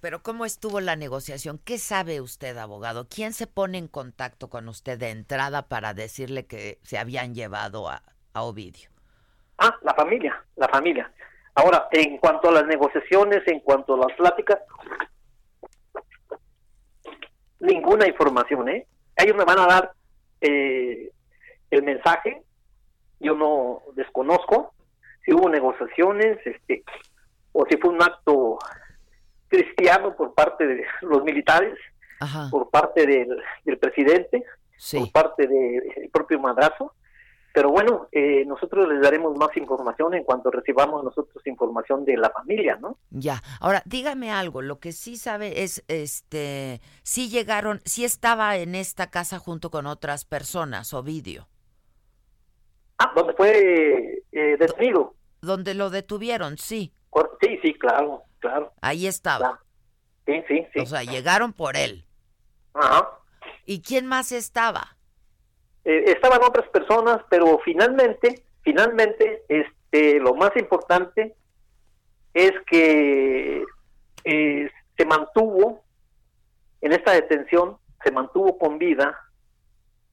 Pero ¿cómo estuvo la negociación? ¿Qué sabe usted, abogado? ¿Quién se pone en contacto con usted de entrada para decirle que se habían llevado a, a Ovidio? Ah, la familia, la familia. Ahora, en cuanto a las negociaciones, en cuanto a las pláticas, ninguna información, ¿eh? Ellos me van a dar eh, el mensaje, yo no desconozco, si hubo negociaciones, este, o si fue un acto cristiano por parte de los militares, por parte del, presidente, por parte del propio madrazo. Pero bueno, eh, nosotros les daremos más información en cuanto recibamos nosotros información de la familia, ¿no? Ya. Ahora, dígame algo. Lo que sí sabe es, este, si llegaron, si estaba en esta casa junto con otras personas, Ovidio. Ah, donde fue eh, detenido. Donde lo detuvieron, sí. Sí, sí, claro, claro. Ahí estaba. Sí, sí, sí. O sea, llegaron por él. Ajá. ¿Y quién más estaba? Eh, estaban otras personas, pero finalmente, finalmente, este, lo más importante es que eh, se mantuvo en esta detención, se mantuvo con vida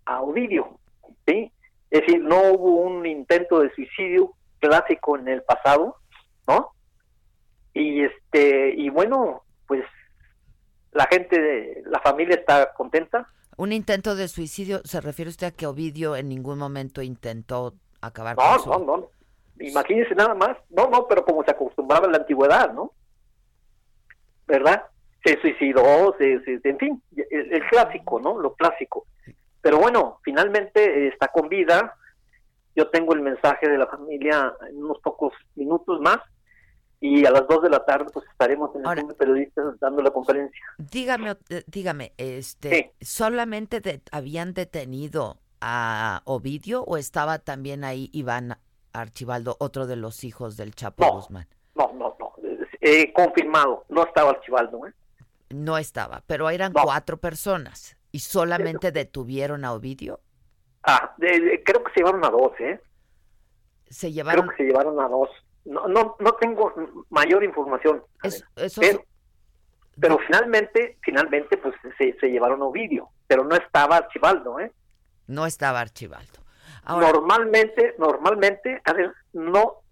a Ovidio, ¿sí? Es decir, no hubo un intento de suicidio clásico en el pasado, ¿no? Y este, y bueno, pues la gente, de, la familia está contenta. Un intento de suicidio, ¿se refiere usted a que Ovidio en ningún momento intentó acabar no, con su... No, no, Imagínese nada más. No, no, pero como se acostumbraba en la antigüedad, ¿no? ¿Verdad? Se suicidó, se, en fin, el, clásico, ¿no? Lo clásico. Pero bueno, finalmente está con vida. Yo tengo el mensaje de la familia en unos pocos minutos más y a las 2 de la tarde pues estaremos en el Ahora, de periodistas dando la conferencia. Dígame, eh, dígame, este, ¿solamente habían detenido a Ovidio o estaba también ahí Iván Archibaldo, otro de los hijos del Chapo Guzmán? No, no, no, eh, confirmado, no estaba Archibaldo, ¿eh? No estaba, pero eran cuatro personas y solamente detuvieron a Ovidio. Ah, creo que se llevaron a dos, ¿eh? Se llevaron. Creo que se llevaron a dos. No, no, no tengo mayor información. pero, finalmente, finalmente, pues se, se, llevaron a Ovidio, pero no estaba Archibaldo, ¿eh? No estaba Archibaldo. normalmente, normalmente, a ver, no,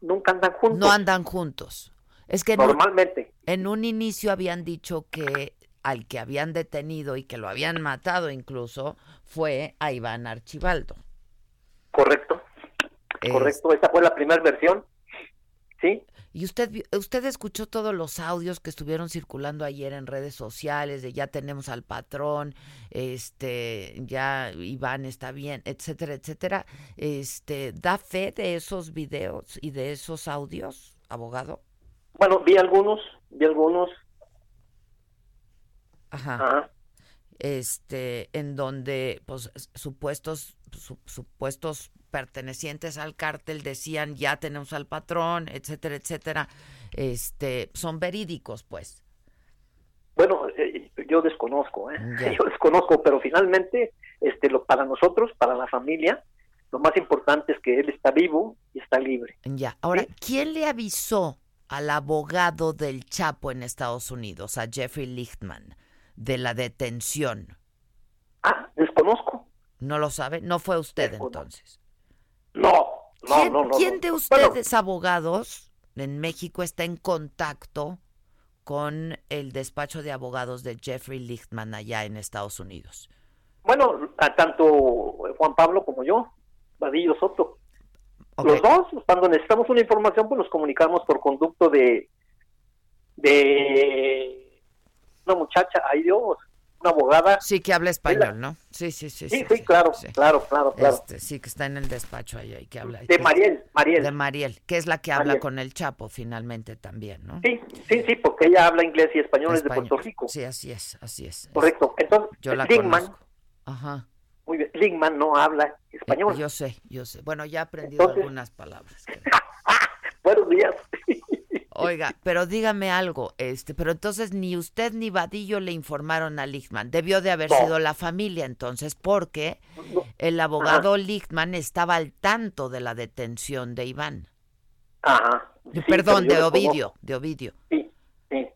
nunca andan juntos. No andan juntos. Es que normalmente. en un inicio habían dicho que al que habían detenido y que lo habían matado incluso fue a Iván Archibaldo. Correcto. Correcto, esa fue la primera versión. Sí. ¿Y usted, usted escuchó todos los audios que estuvieron circulando ayer en redes sociales de ya tenemos al patrón, este, ya Iván está bien, etcétera, etcétera? Este, ¿da fe de esos videos y de esos audios, abogado? Bueno, vi algunos, vi algunos. Ajá. Este, en donde, pues, supuestos, su- supuestos pertenecientes al cártel decían ya tenemos al patrón, etcétera, etcétera. Este, son verídicos, pues. Bueno, eh, yo desconozco, ¿eh? Ya. Yo desconozco, pero finalmente, este, lo, para nosotros, para la familia, lo más importante es que él está vivo y está libre. Ya. Ahora, ¿quién le avisó al abogado del Chapo en Estados Unidos, a Jeffrey Lichtman, de la detención? Ah, desconozco. ¿No lo sabe? ¿No fue usted entonces? No, no, ¿Quién, no, no. quién de Bueno, ustedes, abogados, en México está en contacto con el despacho de abogados de Jeffrey Lichtman allá en Estados Unidos? Bueno, a tanto Juan Pablo como yo, Vadillo Soto. Los dos, cuando necesitamos una información, pues nos comunicamos por conducto de de una muchacha, ay Dios, una abogada. Sí, que habla español, ¿no? Sí, sí, sí. Sí, sí, claro, claro, claro, claro. Este, sí, que está en el despacho allá y que habla. De que- Mariel, Mariel. De Mariel, que es la que habla Mariel. con el Chapo finalmente también, ¿no? Sí, sí, sí, porque ella habla inglés y español, es de Español. Puerto Rico. Sí, así es, así es. Correcto. Entonces, Yo la conozco. Ajá. muy bien, Lingman no habla español. Eh, yo sé, yo sé. Bueno, ya he aprendido Entonces- algunas palabras. Buenos días. Oiga, pero dígame algo, este, pero entonces ni usted ni Vadillo le informaron a Lichtman. Debió de haber No. sido la familia entonces, porque el abogado Lichtman estaba al tanto de la detención de Iván. Ajá. Sí, Perdón, de Ovidio, de Ovidio. Sí, sí.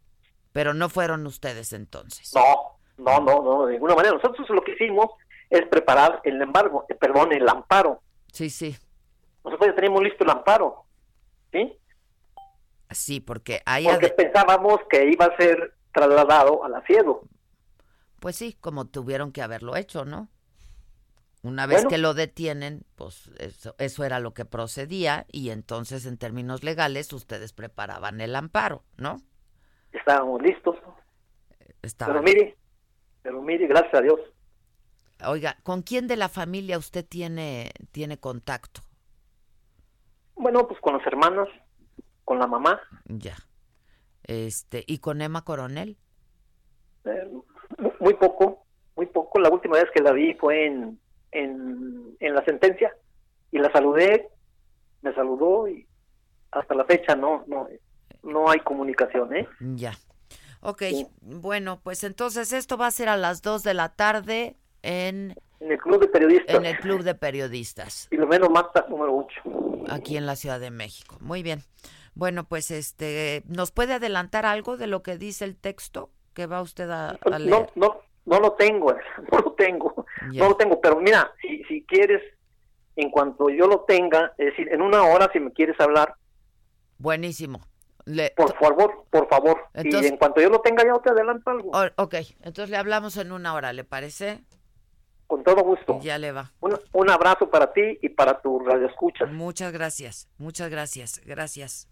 Pero no fueron ustedes entonces. No, no, no, no, de ninguna manera. Nosotros lo que hicimos es preparar el embargo, eh, perdón, el amparo. Sí, sí. Nosotros ya teníamos listo el amparo, ¿sí? Sí, porque hay Porque pensábamos que iba a ser trasladado al asiedo. Pues sí, como tuvieron que haberlo hecho, ¿no? Una vez Bueno. que lo detienen, pues eso, eso era lo que procedía y entonces en términos legales ustedes preparaban el amparo, ¿no? Estábamos listos. Estaban- Pero mire, pero mire, gracias a Dios. Oiga, ¿con quién de la familia usted tiene, tiene contacto? Bueno, pues con las hermanas, con la mamá, Ya. Este, ¿y con Emma Coronel? eh, mu- muy poco, muy poco. La última vez que la vi fue en, en, en la sentencia y la saludé, me saludó y hasta la fecha no, no, no hay comunicación, ¿eh? Ya. Ok, bueno, pues entonces esto va a ser a las 2 de la tarde en, En el Club de Periodistas. en el Club de Periodistas. Y lo menos mata número 8. aquí en la Ciudad de México. Muy bien. Bueno, pues este, ¿nos puede adelantar algo de lo que dice el texto que va usted a, a No, leer? no, no lo tengo, no lo tengo, no lo tengo, pero mira, si, si quieres, en cuanto yo lo tenga, es decir, en una hora, si me quieres hablar, Buenísimo. Le- por favor, por favor, Entonces- y en cuanto yo lo tenga, ya te adelanto algo, ok, entonces le hablamos en una hora, ¿le parece? con todo gusto. Ya le va. Un, un abrazo para ti y para tu radio escuchas. Muchas gracias, muchas gracias, gracias.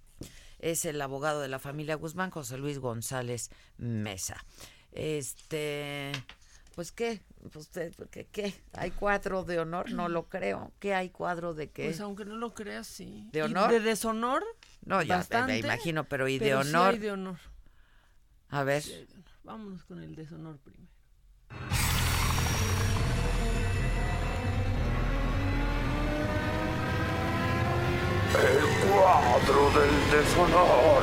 Es el abogado de la familia Guzmán, José Luis González Mesa. Este, pues qué, pues ¿qué, qué? ¿Hay cuadro de honor? No lo creo. ¿Qué hay cuadro de qué? Pues aunque no lo creas, sí. ¿De ¿Y honor? ¿De deshonor? No, ya me- bastante, me imagino, pero ¿y de sí honor? hay de honor. A ver. Sí honor. Vámonos con el deshonor primero. Cuadro del deshonor.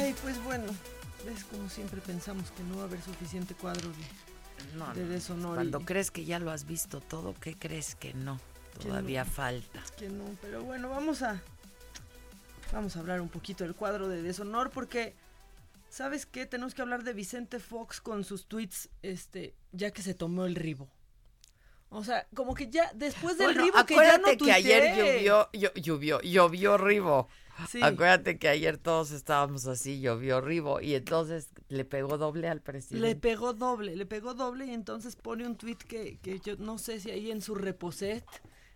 Ay, pues bueno, ves como siempre pensamos que no va a haber suficiente cuadro de, No, de no, deshonor. Cuando y- crees que ya lo has visto todo, ¿qué crees que no? Que Todavía no. falta. que no, pero bueno, vamos a vamos a hablar un poquito del cuadro de deshonor porque ¿sabes qué? Tenemos que hablar de Vicente Fox con sus tweets este ya que se tomó el ribo. O sea, como que ya después del Bueno, ribo que ya no acuérdate que ayer llovió, llo- llovió, llovió Ribo. Sí. Acuérdate que ayer todos estábamos así, llovió Ribo, y entonces le pegó doble al Le presidente. pegó doble, le pegó doble y entonces pone un tweet que, que yo no sé si ahí en su reposet,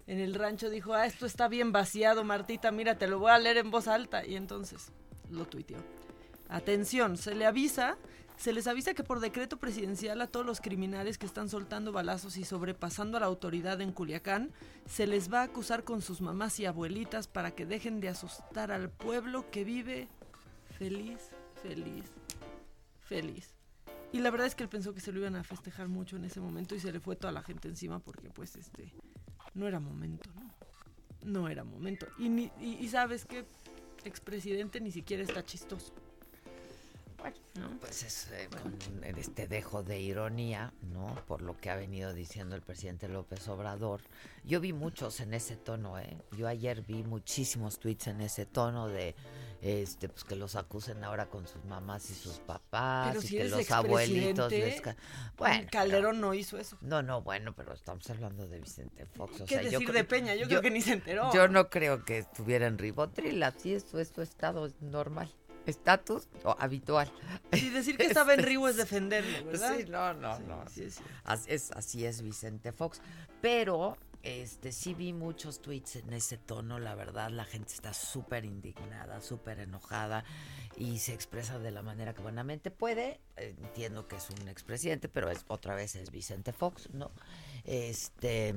en el rancho, dijo, ah, esto está bien vaciado, Martita, mira, te lo voy a leer en voz alta. Y entonces lo tuiteó. Atención, se le avisa, se les avisa que por decreto presidencial a todos los criminales que están soltando balazos y sobrepasando a la autoridad en Culiacán, se les va a acusar con sus mamás y abuelitas para que dejen de asustar al pueblo que vive feliz, feliz, feliz. Y la verdad es que él pensó que se lo iban a festejar mucho en ese momento y se le fue toda la gente encima porque pues este no era momento, ¿no? No era momento. Y, y sabes que expresidente ni siquiera está chistoso. Bueno, pues es eh, con este dejo de ironía, ¿no? Por lo que ha venido diciendo el presidente López Obrador. Yo vi muchos en ese tono, ¿eh? Yo ayer vi muchísimos tweets en ese tono de, este, pues que los acusen ahora con sus mamás y sus papás Pero y si que los abuelitos les Bueno, Calderón no hizo eso. no, no, bueno, pero estamos hablando de Vicente Fox. O ¿Qué sea, yo decir creo- de Peña? Yo, creo que ni se enteró. Yo no creo que estuviera en ribotril, así es, es su estado normal. Estatus o habitual. Y decir que estaba en Este, Río es defenderlo, ¿verdad? Sí, no, no, Sí, no. sí, sí. Así es, así es Vicente Fox. Pero este sí vi muchos tweets en ese tono, la verdad, la gente está súper indignada, súper enojada y se expresa de la manera que buenamente puede. Entiendo que es un expresidente, pero es otra vez es Vicente Fox, ¿no? Este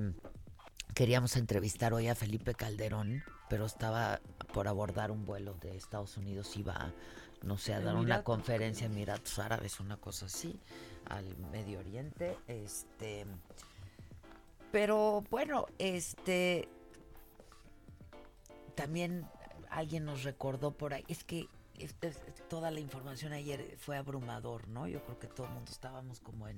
queríamos entrevistar hoy a Felipe Calderón, pero estaba por abordar un vuelo de Estados Unidos, iba, a, no sé, a dar una conferencia en Emiratos Árabes, una cosa así, al Medio Oriente, este, pero bueno, este, también alguien nos recordó por ahí, es que es- es- toda la información ayer fue abrumador, ¿no? Yo creo que todo el mundo estábamos como en,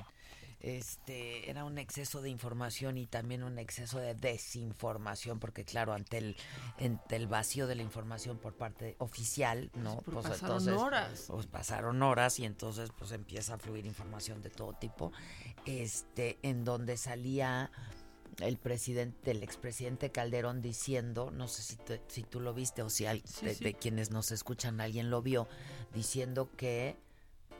este, era un exceso de información y también un exceso de desinformación, porque claro, ante el, ante el vacío de la información por parte oficial, ¿no? pero pasaron horas. Pues pasaron horas y entonces pues empieza a fluir información de todo tipo, este, en donde salía el presidente, el expresidente Calderón diciendo, no sé si, te- si tú lo viste o si al- Sí, de, sí. de quienes nos escuchan alguien lo vio, diciendo que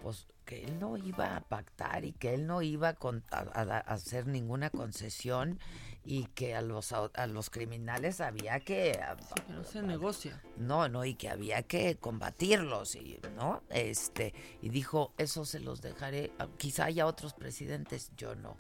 pues que él no iba a pactar y que él no iba a, hacer ninguna concesión y que a los a los criminales había que Que no se negocia. no, no, y que había que combatirlos, y, ¿no? Este, y dijo, eso se los dejaré, quizá haya otros presidentes, yo no.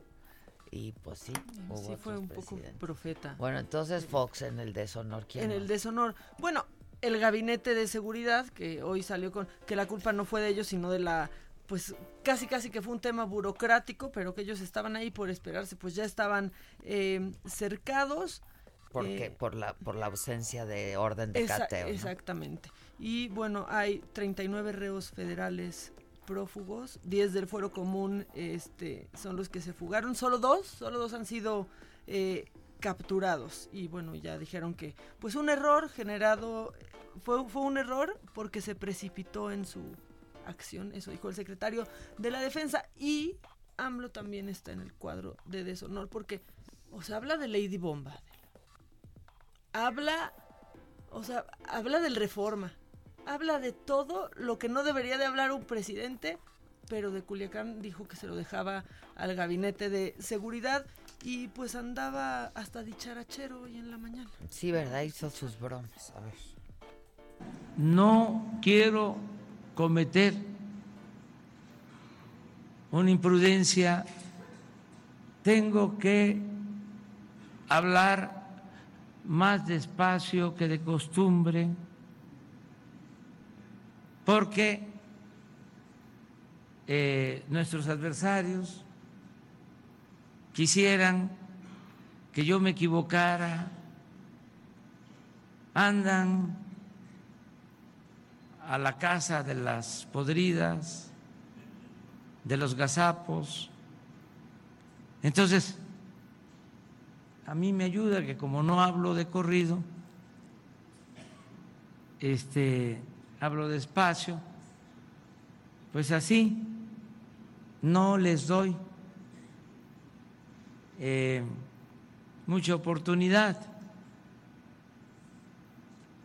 Y pues sí, hubo Sí fue un poco profeta. Bueno, entonces Fox en el deshonor, ¿quién en el deshonor. Bueno, el gabinete de seguridad que hoy salió con que la culpa no fue de ellos, sino de la pues casi casi que fue un tema burocrático, pero que ellos estaban ahí por esperarse, pues ya estaban eh, cercados. Porque eh, por la por la ausencia de orden de Esa- cateo. ¿no? Exactamente. Y bueno, hay 39 reos federales prófugos, 10 del fuero común este, son los que se fugaron, solo dos, solo dos han sido eh, capturados. Y bueno, ya dijeron que pues un error generado, fue, fue un error porque se precipitó en su acción, eso dijo el secretario de la defensa. Y AMLO también está en el cuadro de deshonor porque, o sea, habla de Lady Bomba, habla o sea, habla del reforma. Habla de todo lo que no debería de hablar un presidente, pero de Culiacán dijo que se lo dejaba al gabinete de seguridad y pues andaba hasta dicharachero hoy en la mañana. Sí, ¿verdad? Hizo sus bromas. A ver. no quiero cometer una imprudencia, tengo que hablar más despacio que de costumbre, porque eh, nuestros adversarios quisieran que yo me equivocara, andan a la casa de las podridas, de los gazapos. Entonces, a mí me ayuda que como no hablo de corrido, este, hablo despacio, pues así no les doy eh, mucha oportunidad.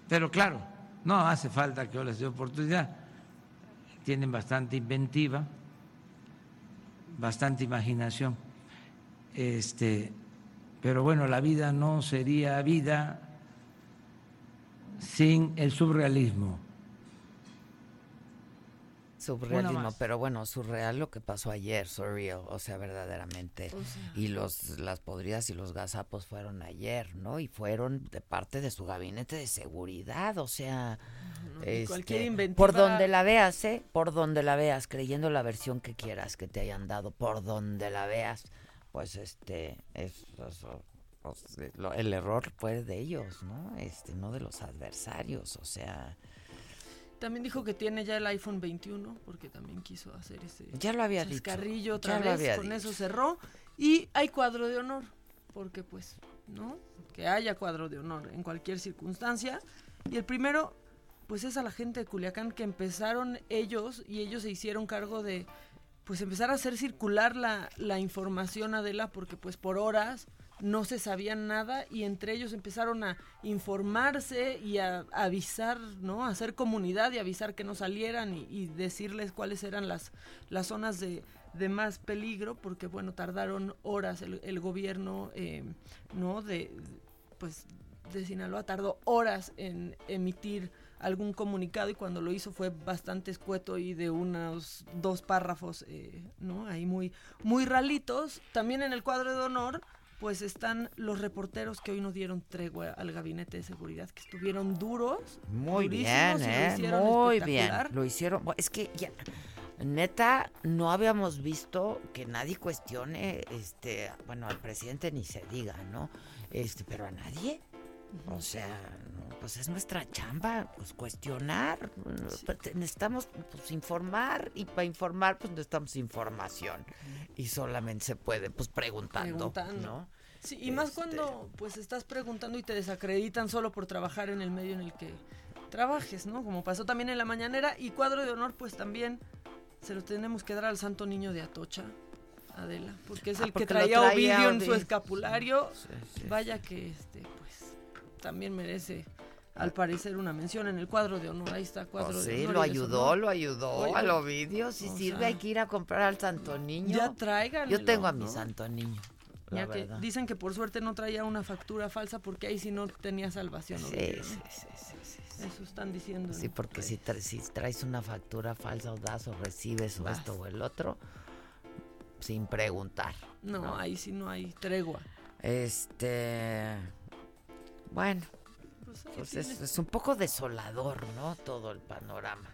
Pero claro, no hace falta que yo les dé oportunidad. Tienen bastante inventiva, bastante imaginación. Este, pero bueno, la vida no sería vida sin el surrealismo. Surrealismo, pero bueno, surreal lo que pasó ayer, surreal, o sea, verdaderamente. y los las podridas y los gazapos fueron ayer, ¿no? Y fueron de parte de su gabinete de seguridad, o sea, este, por donde la veas, ¿eh? Por donde la veas, creyendo la versión que quieras que te hayan dado, por donde la veas, pues este, es, pues, el error fue de ellos, ¿no? Este, no de los adversarios, o sea también dijo que tiene ya el iPhone 21 porque también quiso hacer ese ya lo había otra vez, con eso cerró. Y hay cuadro de honor porque pues, ¿no? Que haya cuadro de honor en cualquier circunstancia. Y el primero pues es a la gente de Culiacán que empezaron ellos y ellos se hicieron cargo de pues empezar a hacer circular la, la información Adela porque pues por horas no se sabía nada y entre ellos empezaron a informarse y a, avisar, ¿no? A hacer comunidad y avisar que no salieran y, decirles cuáles eran las, las zonas de, más peligro, porque bueno, tardaron horas el, gobierno, eh, ¿no? De, pues, de Sinaloa tardó horas en emitir algún comunicado y cuando lo hizo fue bastante escueto y de unos dos párrafos, eh, ¿no? Ahí muy, muy ralitos. También en el cuadro de honor pues están los reporteros que hoy nos dieron tregua al gabinete de seguridad, que estuvieron duros. Muy bien, ¿eh? Muy bien. Lo hicieron. Es que ya, neta, no habíamos visto que nadie cuestione, este, bueno, al presidente ni se diga, ¿no? Este, pero a nadie. O sea, pues es nuestra chamba, pues cuestionar. Pues, necesitamos pues, informar y para informar pues necesitamos información. Y solamente se puede pues preguntando, ¿no? Sí, y más este cuando pues estás preguntando y te desacreditan solo por trabajar en el medio en el que trabajes, ¿no? Como pasó también en la mañanera y cuadro de honor pues también se lo tenemos que dar al Santo Niño de Atocha. Adela, porque es ah, el que traía Ovidio en su escapulario. Vaya que este también merece al parecer una mención en el cuadro de honor. Ahí está cuadro oh, de honor. Sí, lo ayudó, lo ayudó al Ovidio. Si sirve, hay que ir a comprar al Santo Niño. Ya traigan. Yo tengo a mi Santo Niño. Ya que dicen que por suerte no traía una factura falsa porque ahí sí no tenía salvación. Sí, sí, sí, Eso están diciendo. Sí, porque si, si, traes una factura falsa o das o recibes o esto o el otro, sin preguntar. no, ahí sí no hay tregua. Este. Bueno, pues, pues es, un poco desolador, ¿no? Todo el panorama.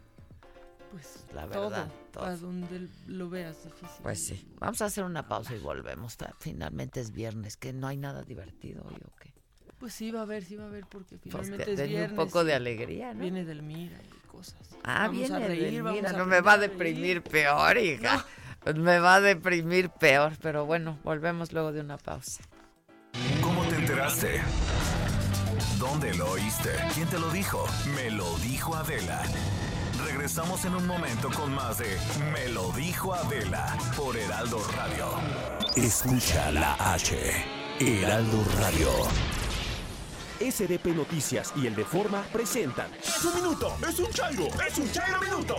Pues la verdad. Todo, A donde lo veas difícil. Pues sí. Vamos a hacer una pausa y volvemos. Finalmente es viernes, que no hay nada divertido hoy o qué. Pues sí va a haber, sí va a haber, porque pues finalmente es viernes. un poco de alegría, ¿no? Viene del Mira y cosas. Ah, viene del Mira, no me va a deprimir peor, hija. Me va a deprimir peor, pero bueno, volvemos luego de una pausa. ¿Cómo te enteraste? ¿Dónde lo oíste? ¿Quién te lo dijo? Me lo dijo Adela. Regresamos en un momento con más de Me lo dijo Adela por Heraldo Radio. Escucha la H. Heraldo Radio. SDP Noticias y el de Forma presentan. ¡Es un minuto! ¡Es un chairo! ¡Es un chairo minuto!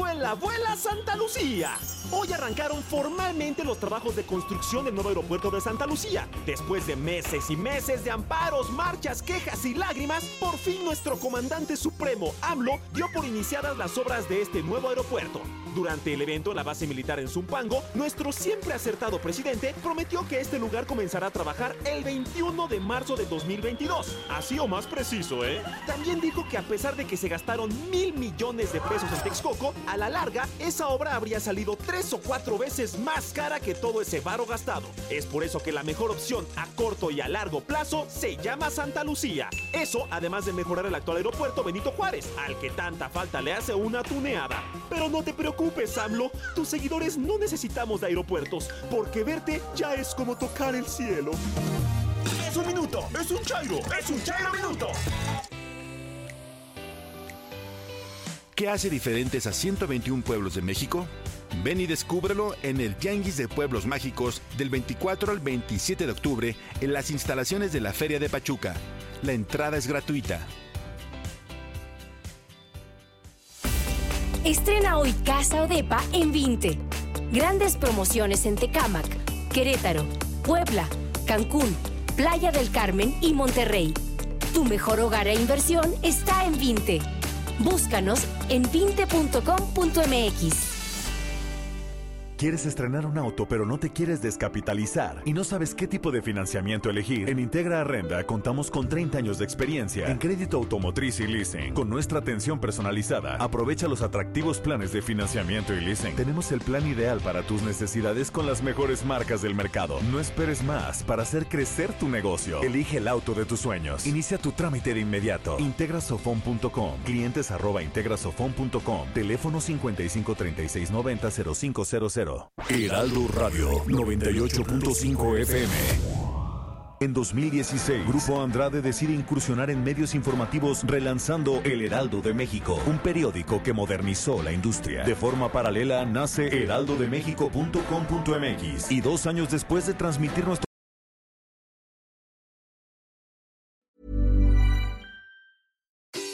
¡Vuela, vuela Santa Lucía! Hoy arrancaron formalmente los trabajos de construcción del nuevo aeropuerto de Santa Lucía. Después de meses y meses de amparos, marchas, quejas y lágrimas, por fin nuestro comandante supremo, AMLO, dio por iniciadas las obras de este nuevo aeropuerto. Durante el evento en la base militar en Zumpango, nuestro siempre acertado presidente prometió que este lugar comenzará a trabajar el 21 de marzo de 2022. Así o más preciso, ¿eh? También dijo que a pesar de que se gastaron mil millones de pesos en Texcoco, a la larga, esa obra habría salido tres o cuatro veces más cara que todo ese varo gastado. Es por eso que la mejor opción a corto y a largo plazo se llama Santa Lucía. Eso además de mejorar el actual aeropuerto Benito Juárez, al que tanta falta le hace una tuneada. Pero no te preocupes, AMLO, tus seguidores no necesitamos de aeropuertos, porque verte ya es como tocar el cielo. Es un minuto, es un chairo, es un chairo minuto. ¿Qué hace diferentes a 121 pueblos de México? Ven y descúbrelo en el Tianguis de Pueblos Mágicos del 24 al 27 de octubre en las instalaciones de la Feria de Pachuca. La entrada es gratuita. Estrena hoy Casa Odepa en 20. Grandes promociones en Tecámac, Querétaro, Puebla, Cancún, Playa del Carmen y Monterrey. Tu mejor hogar e inversión está en 20. Búscanos en 20.com.mx. ¿Quieres estrenar un auto pero no te quieres descapitalizar y no sabes qué tipo de financiamiento elegir? En Integra Arrenda contamos con 30 años de experiencia en crédito automotriz y leasing. Con nuestra atención personalizada, aprovecha los atractivos planes de financiamiento y leasing. Tenemos el plan ideal para tus necesidades con las mejores marcas del mercado. No esperes más para hacer crecer tu negocio. Elige el auto de tus sueños. Inicia tu trámite de inmediato. Integrasofon.com. Clientes arroba integrasofon.com. Teléfono 55 36 90 0500. Heraldo Radio 98.5 FM. En 2016, Grupo Andrade decide incursionar en medios informativos relanzando El Heraldo de México, un periódico que modernizó la industria. De forma paralela nace heraldodemexico.com.mx y dos años después de transmitir nuestro